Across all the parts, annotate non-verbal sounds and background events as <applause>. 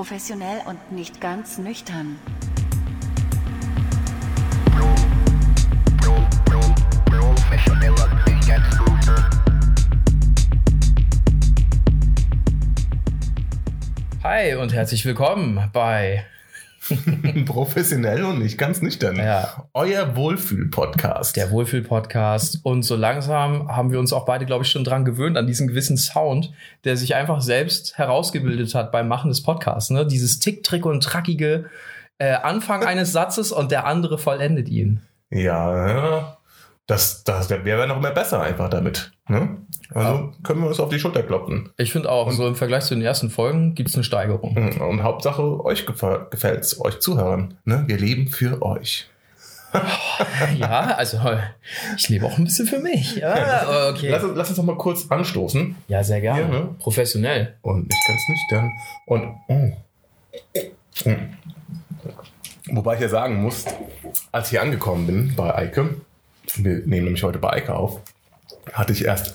Professionell und nicht ganz nüchtern. Hi und herzlich willkommen bei <laughs> Professionell und nicht ganz nüchtern. Ja. Euer Wohlfühl-Podcast. der Wohlfühl-Podcast. Und so langsam haben wir uns auch beide, glaube ich, schon dran gewöhnt, an diesen gewissen Sound, der sich einfach selbst herausgebildet hat beim Machen des Podcasts. Ne? Dieses Tick, Trick und Trackige äh, Anfang eines Satzes und der andere vollendet ihn. Ja, ja. Das, das wäre noch mehr besser einfach damit. Ne? Also können wir uns auf die Schulter klopfen. Ich finde auch, so im Vergleich zu den ersten Folgen gibt es eine Steigerung. Mhm. Und Hauptsache, euch gefällt es, euch Zuhörern. Ne? Wir leben für euch. <laughs> Ja, also ich lebe auch ein bisschen für mich. Ja, okay. Lass, uns- lass uns noch mal kurz anstoßen. Ja, sehr gerne. Ja, ne? Professionell. Und nicht ganz nüchtern. Und. Oh. Mm. Wobei ich ja sagen muss, als ich hier angekommen bin bei Eike, wir nehmen nämlich heute bei Eike auf, hatte ich erst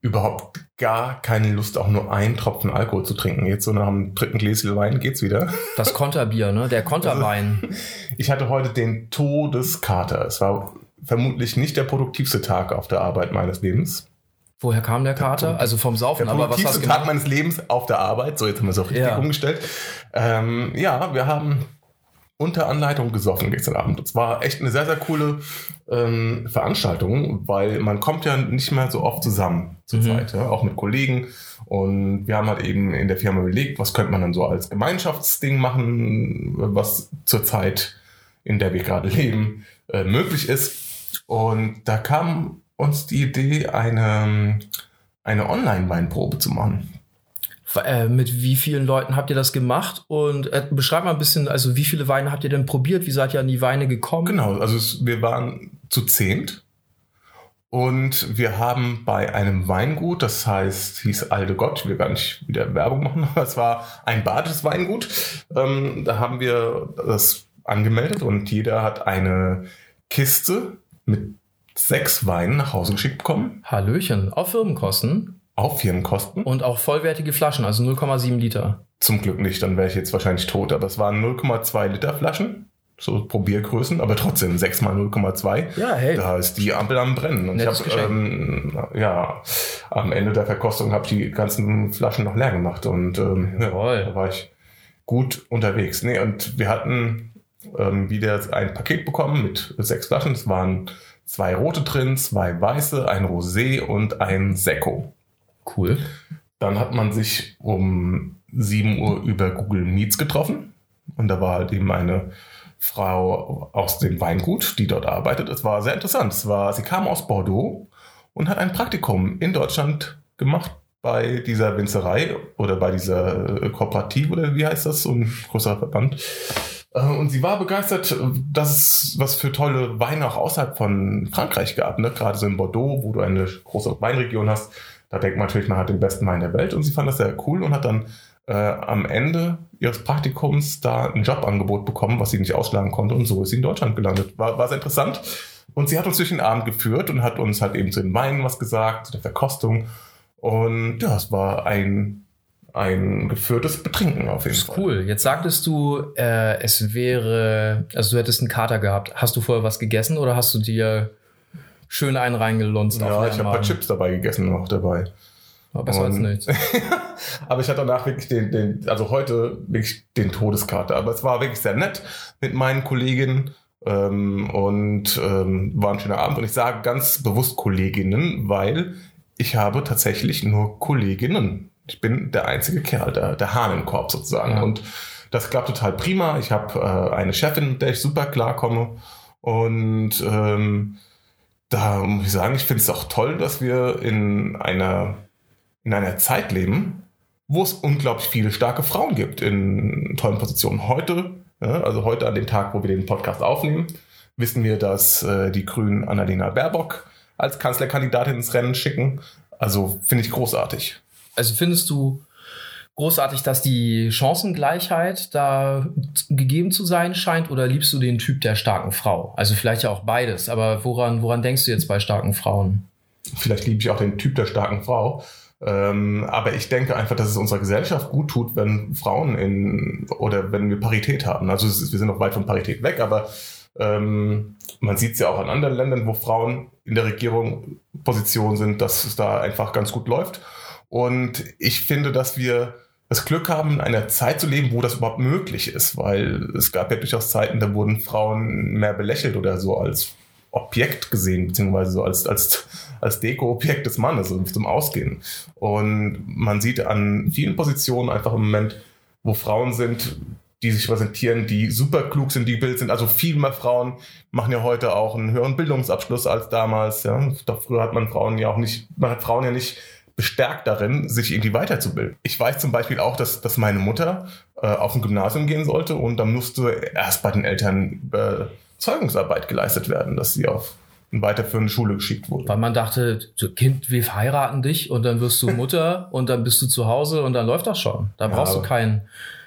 überhaupt gar keine Lust, auch nur einen Tropfen Alkohol zu trinken. Jetzt so nach dem dritten Gläschen Wein geht's wieder. Das Konterbier, ne? Der Konterwein. <laughs> Ich hatte heute den Todeskater. Es war vermutlich nicht der produktivste Tag auf der Arbeit meines Lebens. Woher kam der Kater? Also vom Saufen, Der aber was hast produktivste du Tag meines Lebens auf der Arbeit. So, jetzt haben wir es auch richtig Ja. umgestellt. Ähm, ja, wir haben unter Anleitung gesoffen gestern Abend. Es war echt eine sehr, sehr coole ähm, Veranstaltung, weil man kommt ja nicht mehr so oft zusammen zur Mhm. Zeit, ja, auch mit Kollegen. Und wir haben halt eben in der Firma überlegt, was könnte man dann so als Gemeinschaftsding machen, was zur Zeit, in der wir gerade leben, äh, möglich ist. Und da kam uns die Idee, eine, eine Online-Weinprobe zu machen. Äh, mit wie vielen Leuten habt ihr das gemacht? Und äh, beschreib mal ein bisschen, also wie viele Weine habt ihr denn probiert? Wie seid ihr an die Weine gekommen? Genau, also es, wir waren zu zehnt und wir haben bei einem Weingut, das heißt, hieß Alde Gott, ich will gar nicht wieder Werbung machen, <laughs> aber es war ein badisches Weingut. Ähm, da haben wir das angemeldet und jeder hat eine Kiste mit sechs Weinen nach Hause geschickt bekommen, Hallöchen, auf Firmenkosten auf Firmenkosten. und auch vollwertige Flaschen, also 0,7 Liter. Zum Glück nicht, dann wäre ich jetzt wahrscheinlich tot, aber es waren 0,2 Liter Flaschen, so Probiergrößen, aber trotzdem 6 mal 0,2. Ja, hey. Da ist die Ampel am Brennen. Und ich Nettes habe, Geschenk. ähm, ja, am Ende der Verkostung habe ich die ganzen Flaschen noch leer gemacht und ähm, ja, Jawohl. da war ich gut unterwegs. Nee, und wir hatten ähm, wieder ein Paket bekommen mit sechs Flaschen. Es waren zwei rote drin, zwei weiße, ein Rosé und ein Sekko. Cool. Dann hat man sich um 7 Uhr über Google Meets getroffen. Und da war halt eben eine Frau aus dem Weingut, die dort arbeitet. Es war sehr interessant. Es war, sie kam aus Bordeaux und hat ein Praktikum in Deutschland gemacht bei dieser Winzerei oder bei dieser äh, Kooperative oder wie heißt das, so ein großer Verband. Äh, Und sie war begeistert, dass es was für tolle Weine auch außerhalb von Frankreich gab. Ne? Gerade so in Bordeaux, wo du eine große Weinregion hast. Da denkt man natürlich, man hat den besten Wein der Welt. Und sie fand das sehr cool und hat dann äh, am Ende ihres Praktikums da ein Jobangebot bekommen, was sie nicht ausschlagen konnte. Und so ist sie in Deutschland gelandet. War, war sehr interessant. Und sie hat uns durch den Abend geführt und hat uns halt eben zu den Weinen was gesagt, zu der Verkostung. Und ja, es war ein, ein geführtes Betrinken auf jeden Das ist Fall. cool. Jetzt sagtest du, äh, es wäre, also du hättest einen Kater gehabt. Hast du vorher was gegessen oder hast du dir schön einen reingelunzt Ja, ich habe ein paar? Chips dabei gegessen noch dabei. Aber besser als Und- nichts. <laughs> Aber ich hatte danach wirklich den, den, also heute wirklich den Todeskater. Aber es war wirklich sehr nett mit meinen Kolleginnen ähm, und ähm, war ein schöner Abend. Und ich sage ganz bewusst Kolleginnen, weil ich habe tatsächlich nur Kolleginnen. Ich bin der einzige Kerl, der, der Hahn im Korb sozusagen. Ja. Und das klappt total prima. Ich habe äh, eine Chefin, mit der ich super klarkomme. Und ähm, da muss ich sagen, ich finde es auch toll, dass wir in einer, in einer Zeit leben, wo es unglaublich viele starke Frauen gibt in tollen Positionen. Heute, also heute an dem Tag, wo wir den Podcast aufnehmen, wissen wir, dass äh, die Grünen Annalena Baerbock als Kanzlerkandidatin ins Rennen schicken. Also finde ich großartig. Also findest du großartig, dass die Chancengleichheit da gegeben zu sein scheint oder liebst du den Typ der starken Frau? Also vielleicht ja auch beides, aber woran, woran denkst du jetzt bei starken Frauen? Vielleicht liebe ich auch den Typ der starken Frau. Ähm, aber ich denke einfach, dass es unserer Gesellschaft gut tut, wenn Frauen in oder wenn wir Parität haben. Also ist, wir sind noch weit von Parität weg, aber ähm, man sieht es ja auch in anderen Ländern, wo Frauen in der Regierung Position sind, dass es da einfach ganz gut läuft. Und ich finde, dass wir das Glück haben, in einer Zeit zu leben, wo das überhaupt möglich ist, weil es gab ja durchaus Zeiten, da wurden Frauen mehr belächelt oder so als Objekt gesehen, beziehungsweise so als, als, als Deko-Objekt des Mannes also zum Ausgehen. Und man sieht an vielen Positionen einfach im Moment, wo Frauen sind, die sich präsentieren, die super klug sind, die Bild sind. Also viel mehr Frauen machen ja heute auch einen höheren Bildungsabschluss als damals. Ja. Doch früher hat man Frauen ja auch nicht, man hat Frauen ja nicht bestärkt darin, sich irgendwie weiterzubilden. Ich weiß zum Beispiel auch, dass, dass meine Mutter äh, auf ein Gymnasium gehen sollte und dann musste erst bei den Eltern Überzeugungsarbeit geleistet werden, dass sie auf eine weiterführende Schule geschickt wurde. Weil man dachte, Kind, wir heiraten dich und dann wirst du Mutter <laughs> und dann bist du zu Hause und dann läuft das schon. Da brauchst ja, du keinen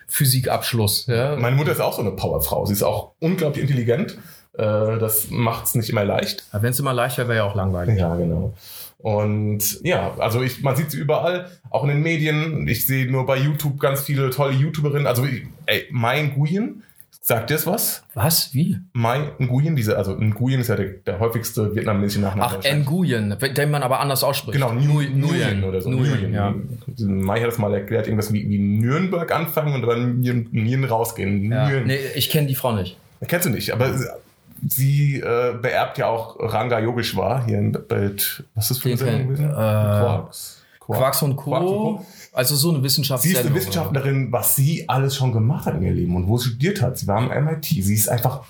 Physikabschluss. Ja. Meine Mutter ist auch so eine Powerfrau. Sie ist auch unglaublich intelligent. Äh, das macht es nicht immer leicht. Wenn es immer leicht wäre, wäre ja auch langweilig. Ja, genau. Und ja, also ich, man sieht sie überall, auch in den Medien. Ich sehe nur bei YouTube ganz viele tolle YouTuberinnen. Also, ey, Mein Nguyen, sagt dir das was? Was? Wie? Mai Nguyen, diese, also Nguyen ist ja der, der häufigste vietnamesische Nachname. Ach, Nguyen, den man aber anders ausspricht. Genau, Nguyen, Nguyen oder so. Nguyen, ja. Mai hat das mal erklärt, irgendwas wie, wie Nürnberg anfangen und dann Nguyen rausgehen. Ja. Nee, ich kenne die Frau nicht. Kennst du nicht, aber sie äh, beerbt ja auch Ranga Yogeshwar hier in Bild. Was ist das für eine Sendung gewesen? Äh, Quarks. Quarks. Quarks und Co. Quarks und Co. Also so eine Wissenschaftlerin. Sie ist eine Wissenschaftlerin, was sie alles schon gemacht hat in ihr Leben und wo sie studiert hat. Sie war am MIT. Sie ist einfach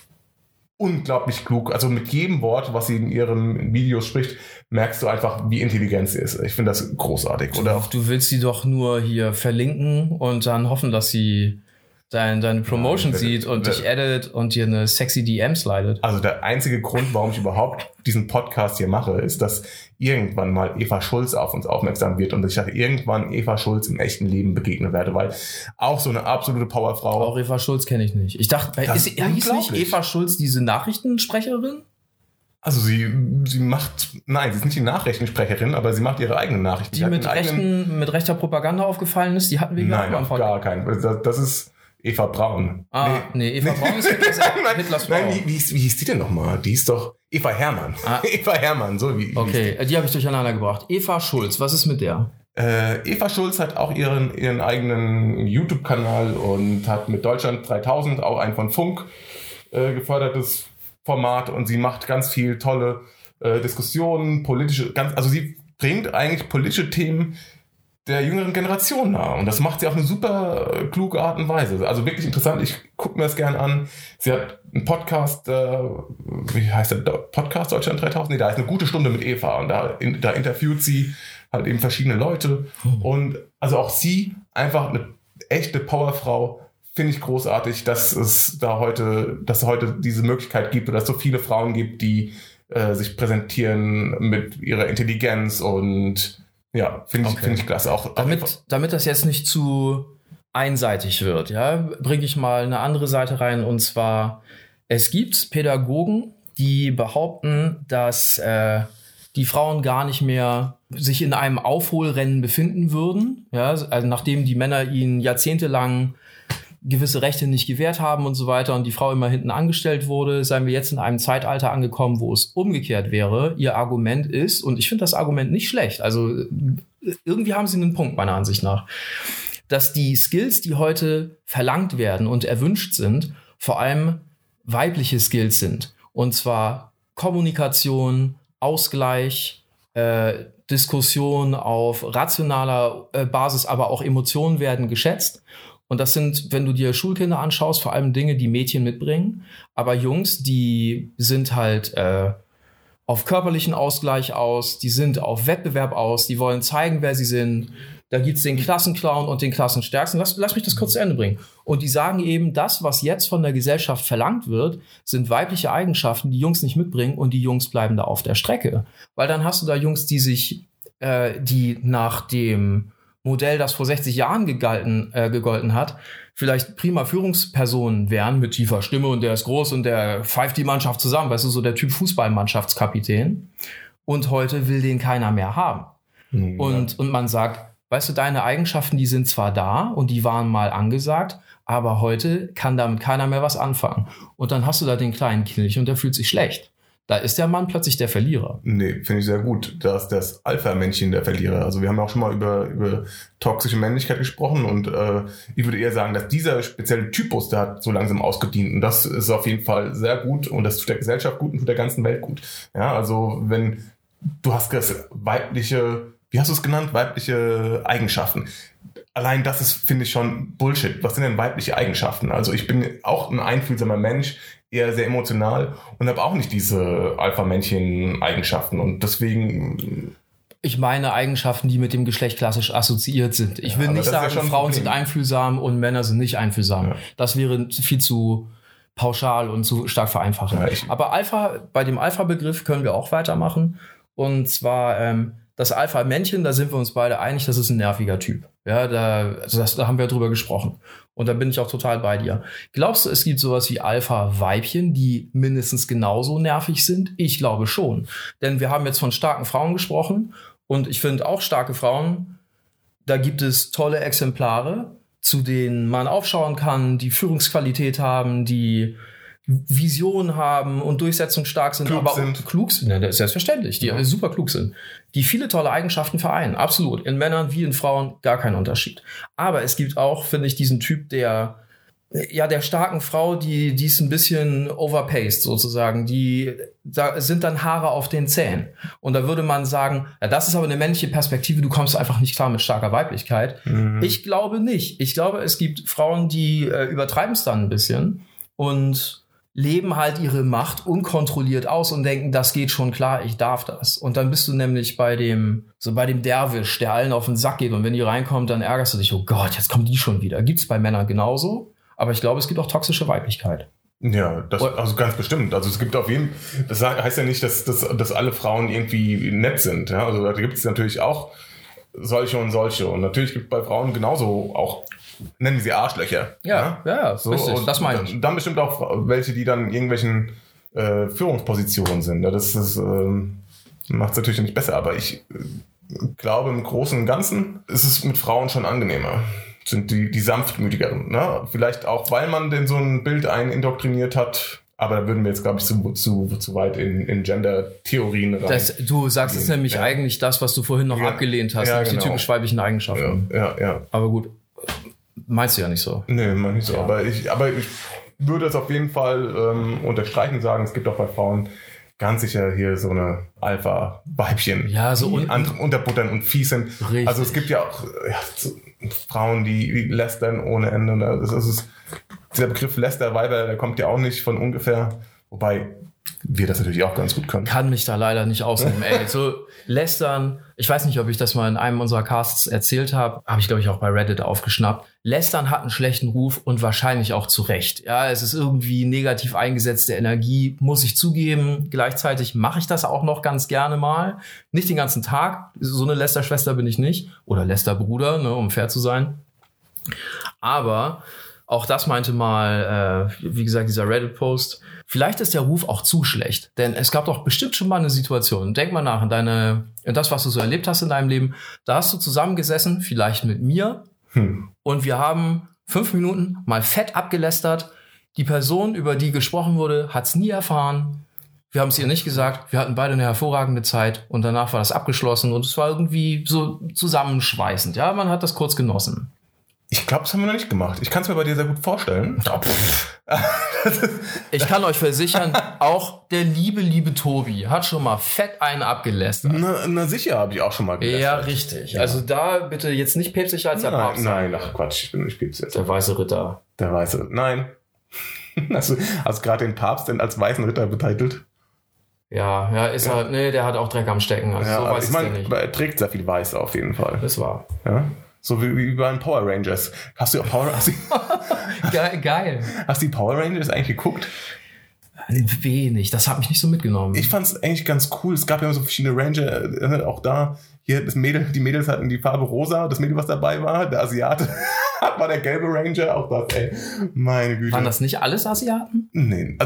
unglaublich klug. Also mit jedem Wort, was sie in ihren Videos spricht, merkst du einfach, wie intelligent sie ist. Ich finde das großartig. Oder? Du willst sie doch nur hier verlinken und dann hoffen, dass sie dein, deine Promotion ja, sieht und dich edit und dir eine sexy DM slidet. Also der einzige Grund, warum ich überhaupt diesen Podcast hier mache, ist, dass irgendwann mal Eva Schulz auf uns aufmerksam wird und dass ich irgendwann Eva Schulz im echten Leben begegnen werde, weil auch so eine absolute Powerfrau. Auch Eva Schulz kenne ich nicht. Ich dachte, ist, ist, ist nicht Eva Schulz diese Nachrichtensprecherin? Also sie, sie macht, nein, sie ist nicht die Nachrichtensprecherin, aber sie macht ihre eigenen Nachrichten. Die, die mit, rechten, mit rechter Propaganda aufgefallen ist, die hatten wir ja Nein, auf gar keinen. Das, das ist Eva Braun. Ah, nee, nee Eva Braun ist Hitlers, <laughs> nein, Hitlers Frau. Nein, wie, wie, wie hieß die denn nochmal? Die ist doch Eva Hermann. Ah. <laughs> Eva Hermann, so wie. Okay, die habe ich durcheinander gebracht. Eva Schulz, was ist mit der? Äh, Eva Schulz hat auch ihren, ihren eigenen YouTube-Kanal und hat mit Deutschland 3000 auch ein von Funk äh, gefördertes Format und sie macht ganz viel tolle äh, Diskussionen, politische, ganz, also sie bringt eigentlich politische Themen der jüngeren Generation nah. Und das macht sie auf eine super äh, kluge Art und Weise. Also wirklich interessant. Ich gucke mir das gerne an. Sie hat einen Podcast, äh, wie heißt der? Podcast Deutschland 3000? Nee, da ist eine gute Stunde mit Eva. Und da, in, da interviewt sie halt eben verschiedene Leute. Mhm. Und also auch sie, einfach eine echte Powerfrau, finde ich großartig, dass es da heute, dass es heute diese Möglichkeit gibt oder dass es so viele Frauen gibt, die äh, sich präsentieren mit ihrer Intelligenz und ja, finde ich, okay. find ich klasse. Auch, damit, damit das jetzt nicht zu einseitig wird, ja, bringe ich mal eine andere Seite rein. Und zwar, es gibt Pädagogen, die behaupten, dass äh, die Frauen gar nicht mehr sich in einem Aufholrennen befinden würden, ja, also nachdem die Männer ihnen jahrzehntelang gewisse Rechte nicht gewährt haben und so weiter und die Frau immer hinten angestellt wurde, seien wir jetzt in einem Zeitalter angekommen, wo es umgekehrt wäre. Ihr Argument ist, und ich finde das Argument nicht schlecht, also irgendwie haben sie einen Punkt meiner Ansicht nach, dass die Skills, die heute verlangt werden und erwünscht sind, vor allem weibliche Skills sind. Und zwar Kommunikation, Ausgleich, äh, Diskussion auf rationaler äh, Basis, aber auch Emotionen werden geschätzt. Und das sind, wenn du dir Schulkinder anschaust, vor allem Dinge, die Mädchen mitbringen. Aber Jungs, die sind halt äh, auf körperlichen Ausgleich aus, die sind auf Wettbewerb aus, die wollen zeigen, wer sie sind. Da gibt's den Klassenclown und den Klassenstärksten. Lass, lass mich das kurz zu Ende bringen. Und die sagen eben, das, was jetzt von der Gesellschaft verlangt wird, sind weibliche Eigenschaften, die Jungs nicht mitbringen und die Jungs bleiben da auf der Strecke. Weil dann hast du da Jungs, die sich, äh, die nach dem Modell, das vor 60 Jahren gegalten, äh, gegolten hat, vielleicht prima Führungspersonen wären mit tiefer Stimme und der ist groß und der pfeift die Mannschaft zusammen, weißt du, so der Typ Fußballmannschaftskapitän. Und heute will den keiner mehr haben. Mhm. Und, und man sagt, weißt du, deine Eigenschaften, die sind zwar da und die waren mal angesagt, aber heute kann damit keiner mehr was anfangen. Und dann hast du da den kleinen Kilch und der fühlt sich schlecht. Da ist der Mann plötzlich der Verlierer. Nee, finde ich sehr gut. Da ist das Alpha-Männchen der Verlierer. Also wir haben auch schon mal über, über toxische Männlichkeit gesprochen und äh, ich würde eher sagen, dass dieser spezielle Typus, der hat so langsam ausgedient und das ist auf jeden Fall sehr gut und das tut der Gesellschaft gut und tut der ganzen Welt gut. Ja, also wenn du hast das weibliche, wie hast du es genannt, weibliche Eigenschaften. Allein das ist, finde ich, schon Bullshit. Was sind denn weibliche Eigenschaften? Also ich bin auch ein einfühlsamer Mensch eher sehr emotional und habe auch nicht diese Alpha-Männchen-Eigenschaften. Und deswegen. Ich meine Eigenschaften, die mit dem Geschlecht klassisch assoziiert sind. Ich will aber nicht ja sagen, ein Frauen sind einfühlsam und Männer sind nicht einfühlsam. Ja. Das wäre viel zu pauschal und zu stark vereinfachen. Ja, ich- aber Alpha, bei dem Alpha-Begriff können wir auch weitermachen. Und zwar ähm, das Alpha-Männchen, da sind wir uns beide einig, das ist ein nerviger Typ. Ja, da, also das, da haben wir drüber gesprochen. Und da bin ich auch total bei dir. Glaubst du, es gibt sowas wie Alpha-Weibchen, die mindestens genauso nervig sind? Ich glaube schon. Denn wir haben jetzt von starken Frauen gesprochen. Und ich finde auch starke Frauen, da gibt es tolle Exemplare, zu denen man aufschauen kann, die Führungsqualität haben, die Vision haben und durchsetzungsstark sind, Klug aber sind. auch klug sind. Ja, das ist selbstverständlich, die Ja. super klug sind, die viele tolle Eigenschaften vereinen. Absolut. In Männern wie in Frauen gar kein Unterschied. Aber es gibt auch, finde ich, diesen Typ der ja, der starken Frau, die, die ist ein bisschen overpaced sozusagen. Die, da sind dann Haare auf den Zähnen. Und da würde man sagen, ja, das ist aber eine männliche Perspektive, du kommst einfach nicht klar mit starker Weiblichkeit. Mhm. Ich glaube nicht. Ich glaube, es gibt Frauen, die äh, übertreiben es dann ein bisschen und leben halt ihre Macht unkontrolliert aus und denken, das geht schon klar, ich darf das. Und dann bist du nämlich bei dem, so bei dem Derwisch, der allen auf den Sack geht und wenn die reinkommt, dann ärgerst du dich, oh Gott, jetzt kommen die schon wieder. Gibt's bei Männern genauso, aber ich glaube, es gibt auch toxische Weiblichkeit. Ja, das, also ganz bestimmt. Also es gibt auf jeden das heißt ja nicht, dass, dass, dass alle Frauen irgendwie nett sind. Ja? Also da gibt es natürlich auch solche und solche. Und natürlich gibt es bei Frauen genauso auch, nennen wir sie Arschlöcher. ja, So, richtig, und das meine ich. Dann, dann bestimmt auch welche, die dann in irgendwelchen äh, Führungspositionen sind. Ja, das ist, ähm, macht es natürlich nicht besser, aber ich äh, glaube, im Großen und Ganzen ist es mit Frauen schon angenehmer. Sind die, die sanftmütigeren. Ne? Vielleicht auch, weil man denn so ein Bild ein indoktriniert hat. Aber da würden wir jetzt, glaube ich, zu, zu, zu weit in, in Gender-Theorien rein. Das, du sagst es Ja. nämlich Ja. eigentlich das, was du vorhin noch Ja. abgelehnt hast, Ja, nämlich genau. die typisch weiblichen ja, Eigenschaften. ja, ja. Aber gut, meinst du ja nicht so. Nee, man nicht so. Ja. Aber, ich, aber ich würde es auf jeden Fall ähm, unterstreichen und sagen, es gibt auch bei Frauen ganz sicher hier so eine Alpha-Weibchen. Ja, so un- unterbuttern und fies sind. Richtig. Also es gibt ja auch ja, so Frauen, die, lästern ohne Ende. Das, das ist, dieser Begriff Lästerweiber, der kommt ja auch nicht von ungefähr. Wobei wir das natürlich auch ganz gut können. kann mich da leider nicht ausnehmen. Ey, so lästern, ich weiß nicht, ob ich das mal in einem unserer Casts erzählt habe, habe ich glaube ich auch bei Reddit aufgeschnappt. Lästern hat einen schlechten Ruf und wahrscheinlich auch zu Recht. Ja, es ist irgendwie negativ eingesetzte Energie, muss ich zugeben. Gleichzeitig mache ich das auch noch ganz gerne mal. Nicht den ganzen Tag. So eine Lästerschwester bin ich nicht. Oder Lästerbruder, ne, um fair zu sein. Aber auch das meinte mal, äh, wie gesagt, dieser Reddit-Post. Vielleicht ist der Ruf auch zu schlecht, denn es gab doch bestimmt schon mal eine Situation. Denk mal nach in deine, in das, was du so erlebt hast in deinem Leben. Da hast du zusammengesessen, vielleicht mit mir, Hm. und wir haben fünf Minuten mal fett abgelästert. Die Person, über die gesprochen wurde, hat es nie erfahren. Wir haben es ihr nicht gesagt. Wir hatten beide eine hervorragende Zeit und danach war das abgeschlossen und es war irgendwie so zusammenschweißend. Ja, man hat das kurz genossen. Ich glaube, das haben wir noch nicht gemacht. Ich kann es mir bei dir sehr gut vorstellen. <laughs> Ich kann euch versichern, auch der liebe, liebe Tobi hat schon mal fett einen abgelästert. Na, na sicher, habe ich auch schon mal Ja, gelästert. richtig. Also da bitte jetzt nicht päpstlicher als der Nein, Papst. nein, ach Quatsch, ich bin ich spiel's jetzt. Der weiße Ritter. Der Weiße. Nein. <laughs> Hast du hast gerade den Papst denn als weißen Ritter betitelt? Ja, ja, ist er. Nee, der hat auch Dreck am Stecken. Also so aber weiß ich meine, nicht. er trägt sehr viel Weiß auf jeden Fall. Das war. Ja? So wie, wie bei den Power Rangers. Hast du, auch Power, du, <laughs> Geil. geil. hast du die Power Rangers eigentlich geguckt? Wenig. Das hat mich nicht so mitgenommen. Ich fand es eigentlich ganz cool. Es gab ja so verschiedene Ranger, äh, auch da. Hier, das Mädel, die Mädels hatten die Farbe rosa. Das Mädel, was dabei war, der Asiate, <laughs> war der gelbe Ranger. Auch das, ey. Meine Güte. Waren das nicht alles Asiaten? Nee, äh,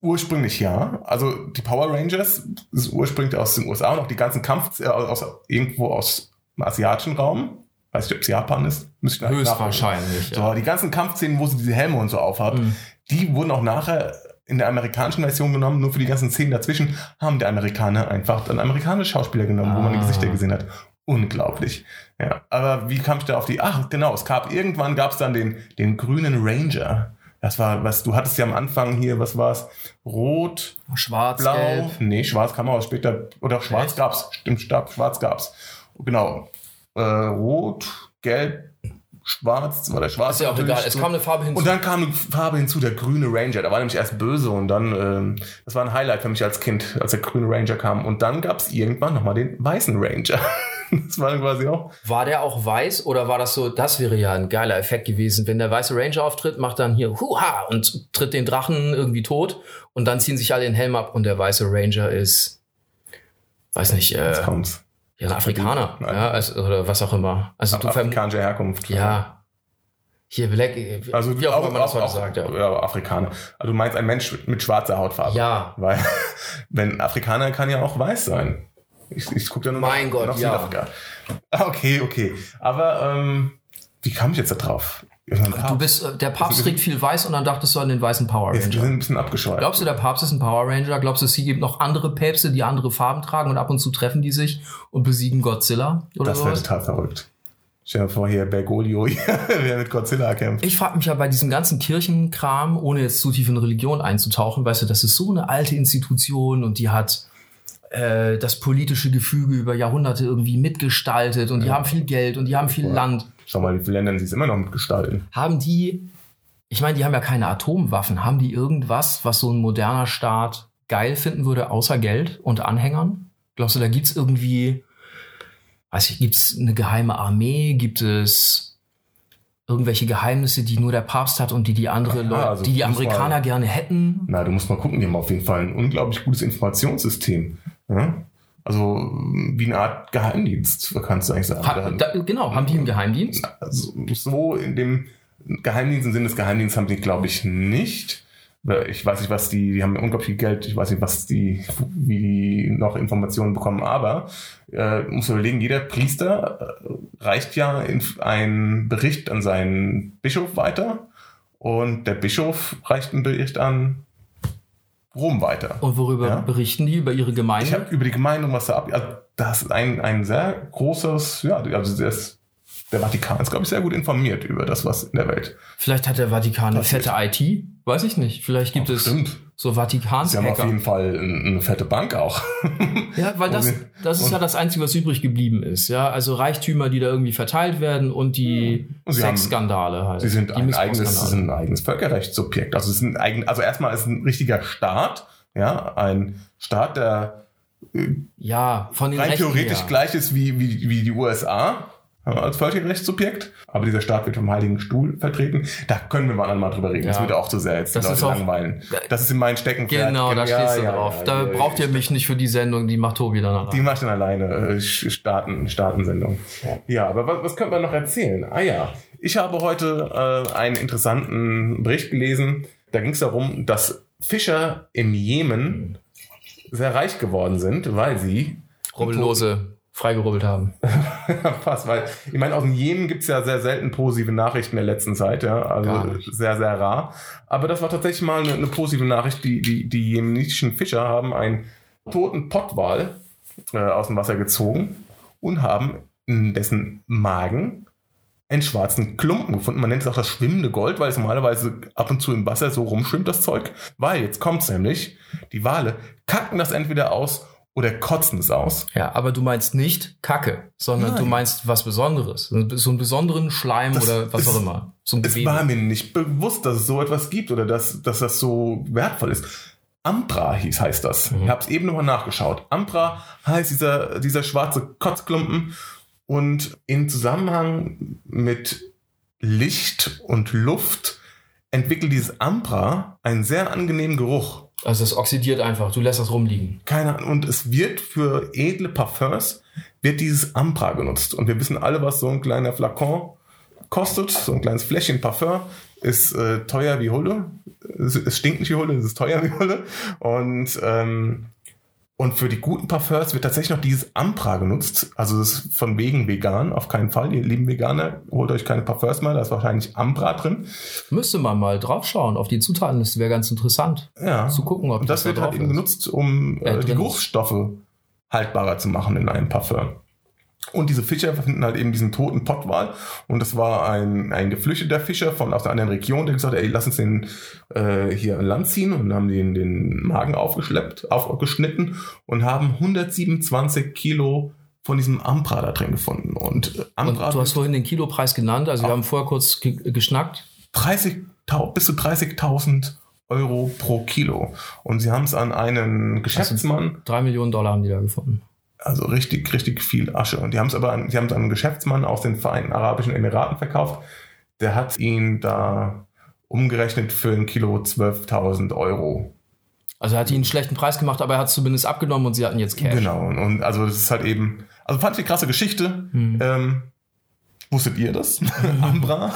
Ursprünglich ja. Also die Power Rangers ist ursprünglich aus den USA und auch die ganzen Kampf äh, aus irgendwo aus dem asiatischen Raum. Weiß nicht, ob es Japan ist. Müsste ich. Höchstwahrscheinlich. So, die ganzen Kampfszenen, wo sie diese Helme und so aufhat, Mhm. die wurden auch nachher in der amerikanischen Version genommen. Nur für die ganzen Szenen dazwischen haben die Amerikaner einfach einen amerikanischen Schauspieler genommen, wo man die Ah. Gesichter gesehen hat. Unglaublich. Ja, aber wie kam ich da auf die? Ach, genau, es gab irgendwann gab es dann den, den grünen Ranger. Das war, was du hattest ja am Anfang hier, was war's? Rot, Schwarz, Blau. gelb. Nee, schwarz kam auch später. Oder schwarz Echt? gab's. Stimmt, stab, schwarz gab's. Genau. Äh, Rot, Gelb, Schwarz, war der Schwarz. Ist ja auch egal. Es kam eine Farbe hinzu. Und dann kam eine Farbe hinzu, der grüne Ranger. Da war nämlich erst böse und dann, ähm, das war ein Highlight für mich als Kind, als der grüne Ranger kam. Und dann gab's irgendwann nochmal den weißen Ranger. <laughs> das war dann quasi auch. War der auch weiß oder war das so, das wäre ja ein geiler Effekt gewesen, wenn der weiße Ranger auftritt, macht dann hier Huha und tritt den Drachen irgendwie tot und dann ziehen sich alle den Helm ab und der weiße Ranger ist, weiß nicht, äh, Jetzt kommt's. Ja, Afrikaner, Nein. ja, also, oder was auch immer. Also du Afrikanische Herkunft. ja. Hier Black, Also wie auch immer man das heute sagt, ja. ja, Afrikaner. Also du meinst ein Mensch mit, schwarzer Hautfarbe. Ja, Weil, <laughs> wenn Afrikaner kann ja auch weiß sein. Ich, ich gucke da nur Mein nach, Gott, nach ja. Südafrika. Ah, Okay, okay. Aber ähm, wie kam ich jetzt da drauf? Irgendwann du bist, äh, der Papst trägt viel weiß und dann dachtest du an den weißen Power Jetzt, wir sind Ranger. ein bisschen abgeschweift. Glaubst du, der Papst ist ein Power Ranger? Glaubst du, es gibt noch andere Päpste, die andere Farben tragen und ab und zu treffen die sich und besiegen Godzilla oder das wäre total verrückt. Stell dir vor, hier Bergoglio, <laughs> der mit Godzilla kämpft. Ich frage mich ja bei diesem ganzen Kirchenkram, ohne jetzt zu tief in Religion einzutauchen, weißt du, das ist so eine alte Institution und die hat äh, das politische Gefüge über Jahrhunderte irgendwie mitgestaltet und die haben viel Geld und die haben viel Ja. Land. Schau mal, wie viele Länder sie es immer noch mitgestalten. Haben die, ich meine, die haben ja keine Atomwaffen, haben die irgendwas, was so ein moderner Staat geil finden würde, außer Geld und Anhängern? Glaubst du, da gibt's irgendwie, weiß ich, gibt's eine geheime Armee? Gibt es irgendwelche Geheimnisse, die nur der Papst hat und die die andere Ja, Leute, also die die muss mal- Amerikaner gerne hätten? Na, du musst mal gucken, die haben auf jeden Fall ein unglaublich gutes Informationssystem. Ja? Also wie eine Art Geheimdienst, kannst du eigentlich sagen. Ha, da, genau, haben die einen Geheimdienst? Also, so in dem Geheimdienst, im Sinne des Geheimdienstes haben die, glaube ich, nicht. Ich weiß nicht, was die, die haben unglaublich viel Geld, ich weiß nicht, was die, wie die noch Informationen bekommen, aber äh, muss überlegen, jeder Priester äh, reicht ja in, einen Bericht an seinen Bischof weiter und der Bischof reicht einen Bericht an Rom weiter. Und worüber Ja. berichten die? Über ihre Ich Gemeinde? habe über die Gemeinde und was da ab. Also das ist ein, ein sehr großes, ja, also ist, der Vatikan ist, glaube ich, sehr gut informiert über das, was in der Welt. Vielleicht hat der Vatikan eine fette IT? Weiß ich nicht. Vielleicht gibt es Stimmt. so Sie haben auf jeden Fall ein- eine fette Bank auch. Ja, weil <laughs> das, das ist ja das Einzige, was übrig geblieben ist. Ja, also Reichtümer, die da irgendwie verteilt werden und die Sexskandale halt. Sie sind die ein eigenes, sie sind ein eigenes Völkerrechtssubjekt. Also es ist ein eigen, also erstmal ist ein richtiger Staat, ja, ein Staat, der Ja, von den rein Rechten theoretisch her. gleich ist wie, wie, wie die USA äh, als Völkerrechtssubjekt, aber dieser Staat wird vom Heiligen Stuhl vertreten. Da können wir mal mal drüber reden. Das Ja. würde auch zu sehr jetzt die Das Leute langweilen. Das ist in meinen Steckenpferd. Genau, da Ja, stehst du ja, drauf. da braucht ihr mich nicht für die Sendung, die macht Tobi dann Die allein. macht dann alleine äh, Staaten, Staatensendung. Ja, aber was, was könnte man noch erzählen? Ah ja, ich habe heute äh, einen interessanten Bericht gelesen. Da ging es darum, dass Fischer im Jemen sehr reich geworden sind, weil sie Rubbellose freigerubbelt haben. <laughs> Fast, weil ich meine, aus dem Jemen gibt's ja sehr selten positive Nachrichten in der letzten Zeit, ja. Also sehr, sehr rar. Aber das war tatsächlich mal eine, eine positive Nachricht. Die, die, die jemenitischen Fischer haben einen toten Pottwal äh, aus dem Wasser gezogen und haben in dessen Magen einen schwarzen Klumpen gefunden. Man nennt es auch das schwimmende Gold, weil es normalerweise ab und zu im Wasser so rumschwimmt, das Zeug. Weil jetzt kommt's nämlich, die Wale kacken das entweder aus oder kotzen es aus. Ja, aber du meinst nicht Kacke, sondern Nein. du meinst was Besonderes. So einen besonderen Schleim Das oder was ist- auch immer. So Es war mir nicht bewusst, dass es so etwas gibt oder dass, dass das so wertvoll ist. Ampra hieß, heißt das. Mhm. Ich habe es eben nochmal nachgeschaut. Ampra heißt dieser, dieser schwarze Kotzklumpen und in Zusammenhang mit Licht und Luft entwickelt dieses Ampra einen sehr angenehmen Geruch. Also es oxidiert einfach, du lässt das rumliegen. Keine Ahnung. Und es wird für edle Parfums wird dieses Ampra genutzt. Und wir wissen alle, was so ein kleiner Flakon kostet. So ein kleines Fläschchen Parfum ist äh, teuer wie Hulle. Es, es stinkt nicht wie Hulle, es ist teuer wie Hulle. Und, ähm, und für die guten Parfums wird tatsächlich noch dieses Ampra genutzt. Also das ist von wegen vegan, auf keinen Fall. Ihr lieben Veganer, holt euch keine Parfums mehr, da ist wahrscheinlich Ampra drin. Müsste man mal draufschauen auf die Zutaten. Das wäre ganz interessant Ja. zu gucken, ob Und das da wird halt eben genutzt, um Äh, äh, die. Geruchsstoffe haltbarer zu machen in einem Parfum. Und diese Fischer finden halt eben diesen toten Pottwal. Und das war ein, ein geflüchteter Fischer von aus einer anderen Region, der gesagt hat, ey, lass uns den äh, hier an Land ziehen und haben den, den Magen aufgeschleppt, aufgeschnitten und haben 127 Kilo von diesem Ampra da drin gefunden. Und äh, Und Ampra du hast vorhin den Kilopreis genannt, also wir haben vorher kurz ge geschnackt. 30, bis zu 30.000 Euro pro Kilo. Und sie haben es an einen Geschäftsmann Drei Millionen Dollar haben die da gefunden. Also richtig, richtig viel Asche. Und die haben es aber an, sie haben es an einen Geschäftsmann aus den Vereinten Arabischen Emiraten verkauft. Der hat ihn da umgerechnet für ein Kilo 12.000 Euro. Also er hat ihnen einen schlechten Preis gemacht, aber er hat es zumindest abgenommen und sie hatten jetzt Cash. Genau. Und, und also das ist halt eben, also fand ich eine krasse Geschichte. Hm. Ähm, wusstet ihr das? <laughs> Ambra?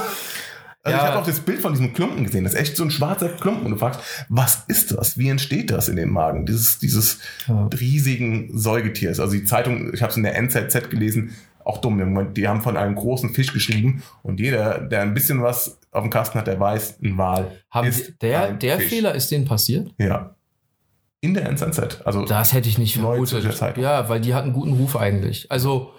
Also Ja. ich habe auch das Bild von diesem Klumpen gesehen. Das ist echt so ein schwarzer Klumpen. Und du fragst, was ist das? Wie entsteht das in dem Magen? Dieses, dieses Ja. riesigen Säugetiers. Also die Zeitung, ich habe es in der NZZ gelesen, auch dumm. Die haben von einem großen Fisch geschrieben und jeder, der ein bisschen was auf dem Kasten hat, der weiß, ein Wal Haben ist der der Fisch. Fehler ist denen passiert? Ja. In der NZZ. Also Das hätte ich nicht vermutet. Ja, weil die hatten einen guten Ruf eigentlich. Also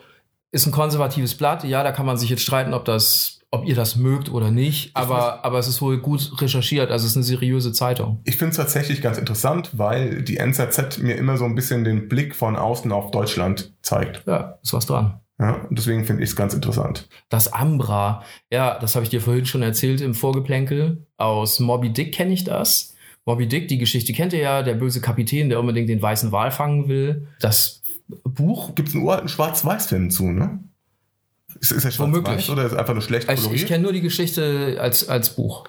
ist ein konservatives Blatt. Ja, da kann man sich jetzt streiten, ob das, ob ihr das mögt oder nicht. Aber, aber es ist wohl gut recherchiert. Also es ist eine seriöse Zeitung. Ich finde es tatsächlich ganz interessant, weil die NZZ mir immer so ein bisschen den Blick von außen auf Deutschland zeigt. Ja, ist was dran. Ja, und deswegen finde ich es ganz interessant. Das Ambra, ja, das habe ich dir vorhin schon erzählt im Vorgeplänkel. Aus Moby Dick kenne ich das. Moby Dick, die Geschichte kennt ihr ja, der böse Kapitän, der unbedingt den weißen Wal fangen will. Das Buch, Gibt es einen uralten Schwarz-Weiß-Film zu, ne? Ist, ist er schwarz-weiß oder ist einfach nur schlecht ich, ich koloriert? kenne nur die Geschichte als, als Buch.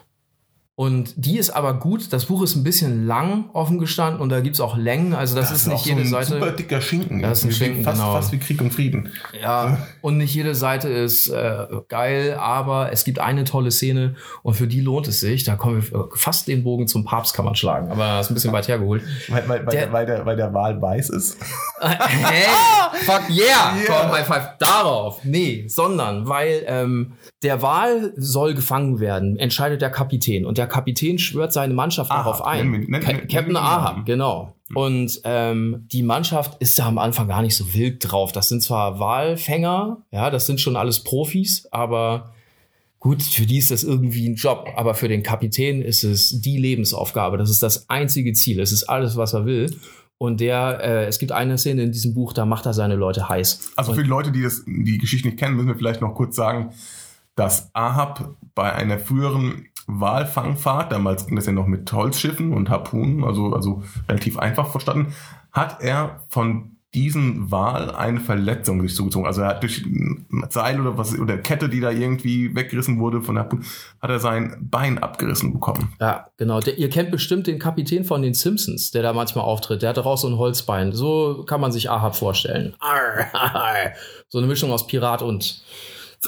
Und die ist aber gut. Das Buch ist ein bisschen lang offen gestanden und da gibt's auch Längen. Also das, ist nicht jede so ein Seite. super dicker Schinken. Das ist ein Schinken, fast, genau. fast wie Krieg und Frieden. Ja, und nicht jede Seite ist äh, geil, aber es gibt eine tolle Szene und für die lohnt es sich. Da kommen wir fast den Bogen zum Papst kann man schlagen, aber das ist ein bisschen weit hergeholt. Weil, weil, weil, Der- weil, der, weil der Wal weiß ist. <laughs> hey, <laughs> fuck yeah, Yeah. komm, High Five darauf. Nee, sondern weil ähm, der Wal soll gefangen werden, entscheidet der Kapitän und der Kapitän schwört seine Mannschaft Ahab, darauf ein. nennen nennen- nennen Captain Ahab, genau. Und ähm, die Mannschaft ist da am Anfang gar nicht so wild drauf. Das sind zwar Walfänger, ja, das sind schon alles Profis, aber gut, für die ist das irgendwie ein Job. Aber für den Kapitän ist es die Lebensaufgabe. Das ist das einzige Ziel. Es ist alles, was er will. Und der, äh, es gibt eine Szene in diesem Buch, da macht er seine Leute heiß. Also für die Leute, die das, die Geschichte nicht kennen, müssen wir vielleicht noch kurz sagen, dass Ahab bei einer früheren Walfangfahrt, damals ging das ja noch mit Holzschiffen und Harpunen, also, also relativ einfach verstanden, hat er von diesem Wal eine Verletzung sich zugezogen. Also er hat durch ein Seil oder was oder Kette, die da irgendwie weggerissen wurde von der Harpune, hat er sein Bein abgerissen bekommen. Ja, genau. Der, ihr kennt bestimmt den Kapitän von den Simpsons, der da manchmal auftritt. Der hat doch so ein Holzbein. So kann man sich Ahab vorstellen. Arr, <laughs> arr. So eine Mischung aus Pirat und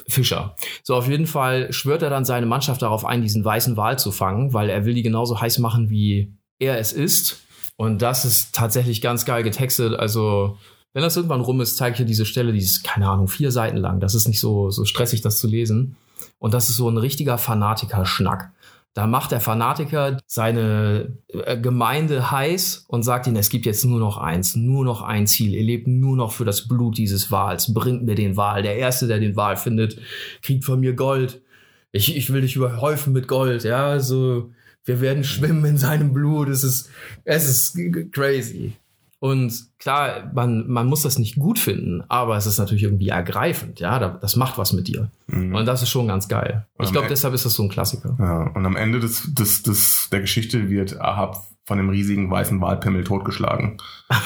Fischer. So, auf jeden Fall schwört er dann seine Mannschaft darauf ein, diesen weißen Wal zu fangen, weil er will die genauso heiß machen, wie er es ist. Und das ist tatsächlich ganz geil getextet. Also, wenn das irgendwann rum ist, zeige ich dir diese Stelle, die ist, keine Ahnung, vier Seiten lang. Das ist nicht so, so stressig, das zu lesen. Und das ist so ein richtiger Fanatiker-Schnack. Da macht der Fanatiker seine äh, Gemeinde heiß und sagt ihnen, es gibt jetzt nur noch eins, nur noch ein Ziel. Ihr lebt nur noch für das Blut dieses Wals. Bringt mir den Wal. Der Erste, der den Wal findet, kriegt von mir Gold. Ich, ich will dich überhäufen mit Gold. Ja, also wir werden schwimmen in seinem Blut. Es ist, es ist crazy. Und klar, man, man muss das nicht gut finden, aber es ist natürlich irgendwie ergreifend. Ja, Da- das macht was mit dir. Mhm. Und das ist schon ganz geil. Und Ich glaube, deshalb ist das so ein Klassiker. Ja, und am Ende des, des, des, der Geschichte wird Ahab von dem riesigen weißen Walpimmel totgeschlagen. <laughs>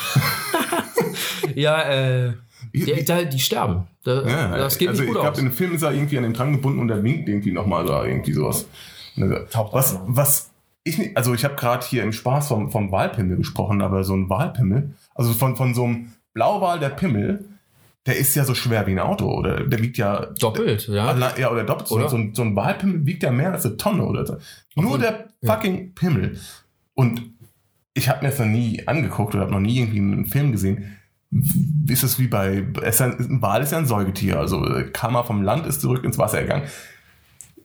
Ja, äh, die, die, die sterben. Da, Ja, das geht also nicht gut ich aus. glaube, in dem Film ist er irgendwie an den Drang gebunden und er winkt irgendwie nochmal oder irgendwie sowas. Taucht Was, was ich also ich habe gerade hier im Spaß vom, vom Walpimmel gesprochen, aber so ein Walpimmel, also von, von so einem Blauwal der Pimmel, der ist ja so schwer wie ein Auto, oder? Der wiegt ja. Doppelt, ja. Allein, ja, oder doppelt. Oder? So, ein, so ein Walpimmel wiegt ja mehr als eine Tonne oder so. Nur Obwohl- der ja. fucking Pimmel. Und ich habe mir das noch nie angeguckt oder habe noch nie irgendwie einen Film gesehen. Ist es wie bei. Es ist ein, ein Wal ist ja ein Säugetier, also äh, kam er vom Land, ist zurück ins Wasser gegangen.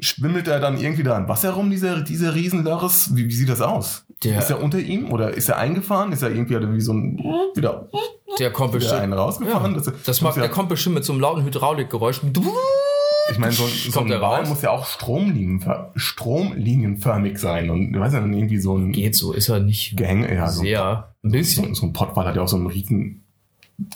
Schwimmelt er dann irgendwie da im Wasser rum, dieser, dieser Riesenlörres? Wie, wie sieht das aus? Der- ist er unter ihm oder ist er eingefahren? Ist er irgendwie wie so ein. wieder, Der kommt wieder bestimmt. einen rausgefahren? Ja, Das- das mag, muss ja- der kommt bestimmt mit so einem lauten Hydraulikgeräusch. Ich meine, so, ein- so ein der raus? muss ja auch stromlinienför stromlinienförmig sein. Und ich weiß ja dann irgendwie so ein Geht so, ist er nicht Gehänge, ja, so, sehr. Ein so, bisschen. so ein Pottwal hat ja auch so einen riesen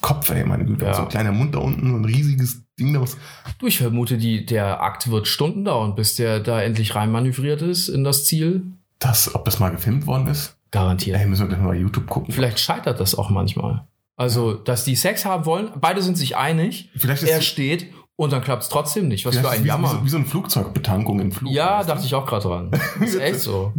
Kopf, ey, meine Güte. Ja. So ein kleiner Mund da unten, so ein riesiges Ding da was. Du, ich vermute, die, der Akt wird Stunden dauern, bis der da endlich reinmanövriert ist in das Ziel. Das, ob das mal gefilmt worden ist? Garantiert. Ey, müssen wir gleich mal bei YouTube gucken. Vielleicht scheitert das auch manchmal. Also, dass die Sex haben wollen, beide sind sich einig, Vielleicht ist er steht und dann klappt es trotzdem nicht. Was für ein wie, wie, Jammer. so, wie so eine Flugzeugbetankung im Flug. Ja, du? dachte ich auch gerade dran. Das <laughs> ist echt so.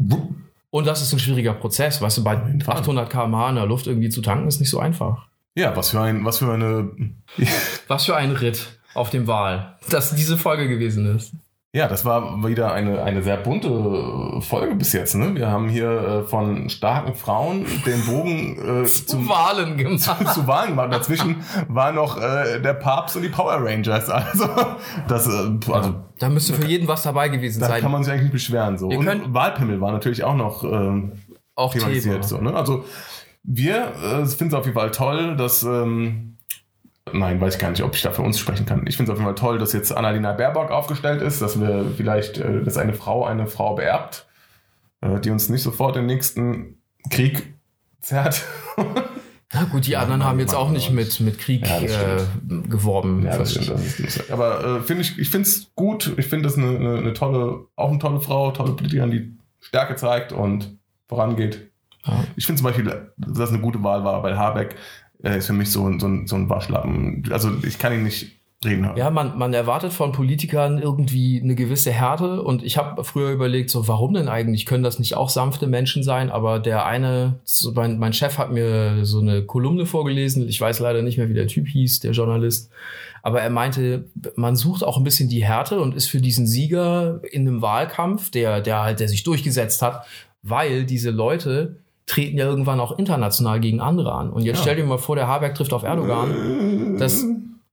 Und das ist ein schwieriger Prozess. Weißt du, bei jeden Fall. 800 km/h in der Luft irgendwie zu tanken ist nicht so einfach. Ja, was für ein, was für eine. <laughs> Was für ein Ritt auf dem Wal, dass diese Folge gewesen ist. Ja, das war wieder eine, eine sehr bunte Folge bis jetzt. Ne? Wir haben hier äh, von starken Frauen den Bogen äh, <laughs> zum, Wahlen <laughs> gemacht. zu Wahlen gemacht. Dazwischen war noch äh, der Papst und die Power Rangers. Also, das, äh, also Da müsste für jeden was dabei gewesen da sein. kann man sich eigentlich nicht beschweren. So. Wir Und Wahlpimmel war natürlich auch noch ähm, auch thematisiert. Thema. So, ne? Also wir äh, finden es auf jeden Fall toll, dass. Ähm, Nein, weiß ich gar nicht, ob ich da für uns sprechen kann. Ich finde es auf jeden Fall toll, dass jetzt Annalena Baerbock aufgestellt ist, dass wir vielleicht, äh, dass eine Frau eine Frau beerbt, äh, die uns nicht sofort den nächsten Krieg zerrt. Na gut, die anderen Mann, haben jetzt auch nicht mit, mit Krieg Ja, äh, geworben. Ja, das stimmt. Das ist. Aber äh, finde ich, ich finde es gut. Ich finde das eine, eine, eine tolle, auch eine tolle Frau, tolle Politikerin, die Stärke zeigt und vorangeht. Ja. Ich finde zum Beispiel, dass das eine gute Wahl war, weil Habeck äh, ist für mich so, ein- so, ein, so ein Waschlappen. Also ich kann ihn nicht reden hören. Ja, man, man erwartet von Politikern irgendwie eine gewisse Härte und ich habe früher überlegt, so warum denn eigentlich? Können das nicht auch sanfte Menschen sein? Aber der eine, so mein, mein Chef hat mir so eine Kolumne vorgelesen, ich weiß leider nicht mehr, wie der Typ hieß, der Journalist, aber er meinte, man sucht auch ein bisschen die Härte und ist für diesen Sieger in einem Wahlkampf, der, der halt, der sich durchgesetzt hat, weil diese Leute treten ja irgendwann auch international gegen andere an. Und jetzt Ja. stell dir mal vor, der Habeck trifft auf Erdogan. Das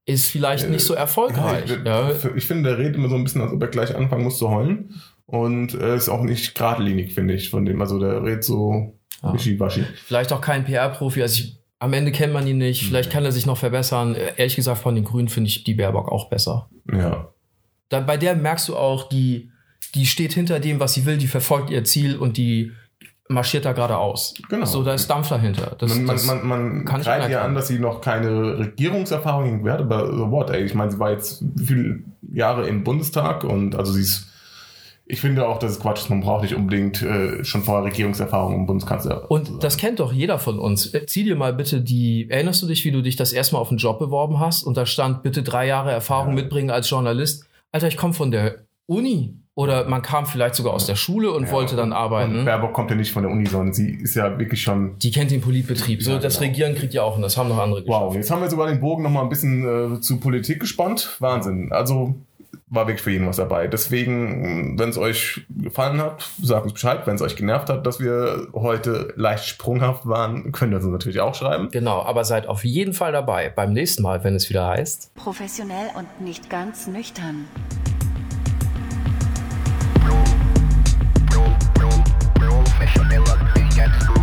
ist vielleicht nicht so erfolgreich. Ja, ich, ich finde, der redet immer so ein bisschen, als ob er gleich anfangen muss zu heulen. Und äh, ist auch nicht geradlinig, finde ich, von dem. Also der redet so Ja. wischiwaschi. Vielleicht auch kein PR-Profi. Also ich, am Ende kennt man ihn nicht. Vielleicht kann er sich noch verbessern. Äh, Ehrlich gesagt, von den Grünen finde ich die Baerbock auch besser. Ja. Da, bei der merkst du auch, die, die steht hinter dem, was sie will, die verfolgt ihr Ziel und die marschiert da geradeaus. Genau. So, da ist Dampf dahinter. Das, man, das, man, man, man kann greift anerkennen. an, dass sie noch keine Regierungserfahrung irgendwie hat, aber so what, ey. Ich meine, sie war jetzt viele Jahre im Bundestag und also sie ist. Ich finde auch, dass es Quatsch ist. Man braucht nicht unbedingt äh, schon vorher Regierungserfahrung im Bundeskanzler. zu Und sein. das kennt doch jeder von uns. Äh, Zieh dir mal bitte die, erinnerst du dich, wie du dich das erste Mal auf einen Job beworben hast und da stand bitte drei Jahre Erfahrung Ja. mitbringen als Journalist? Alter, ich komme von der Uni. Oder man kam vielleicht sogar aus der Schule und Ja, wollte dann Und arbeiten. Baerbock kommt ja nicht von der Uni, sondern sie ist ja wirklich schon. Die kennt den Politbetrieb. So, Ja, das genau. Regieren kriegt ja auch und das haben noch andere Wow, jetzt haben wir sogar den Bogen noch mal ein bisschen äh, zu Politik gespannt. Wahnsinn. Also war wirklich für jeden was dabei. Deswegen, wenn es euch gefallen hat, sagt uns Bescheid. Wenn es euch genervt hat, dass wir heute leicht sprunghaft waren, könnt ihr uns natürlich auch schreiben. Genau, aber seid auf jeden Fall dabei beim nächsten Mal, wenn es wieder heißt. Professionell und nicht ganz nüchtern. Show me love, me against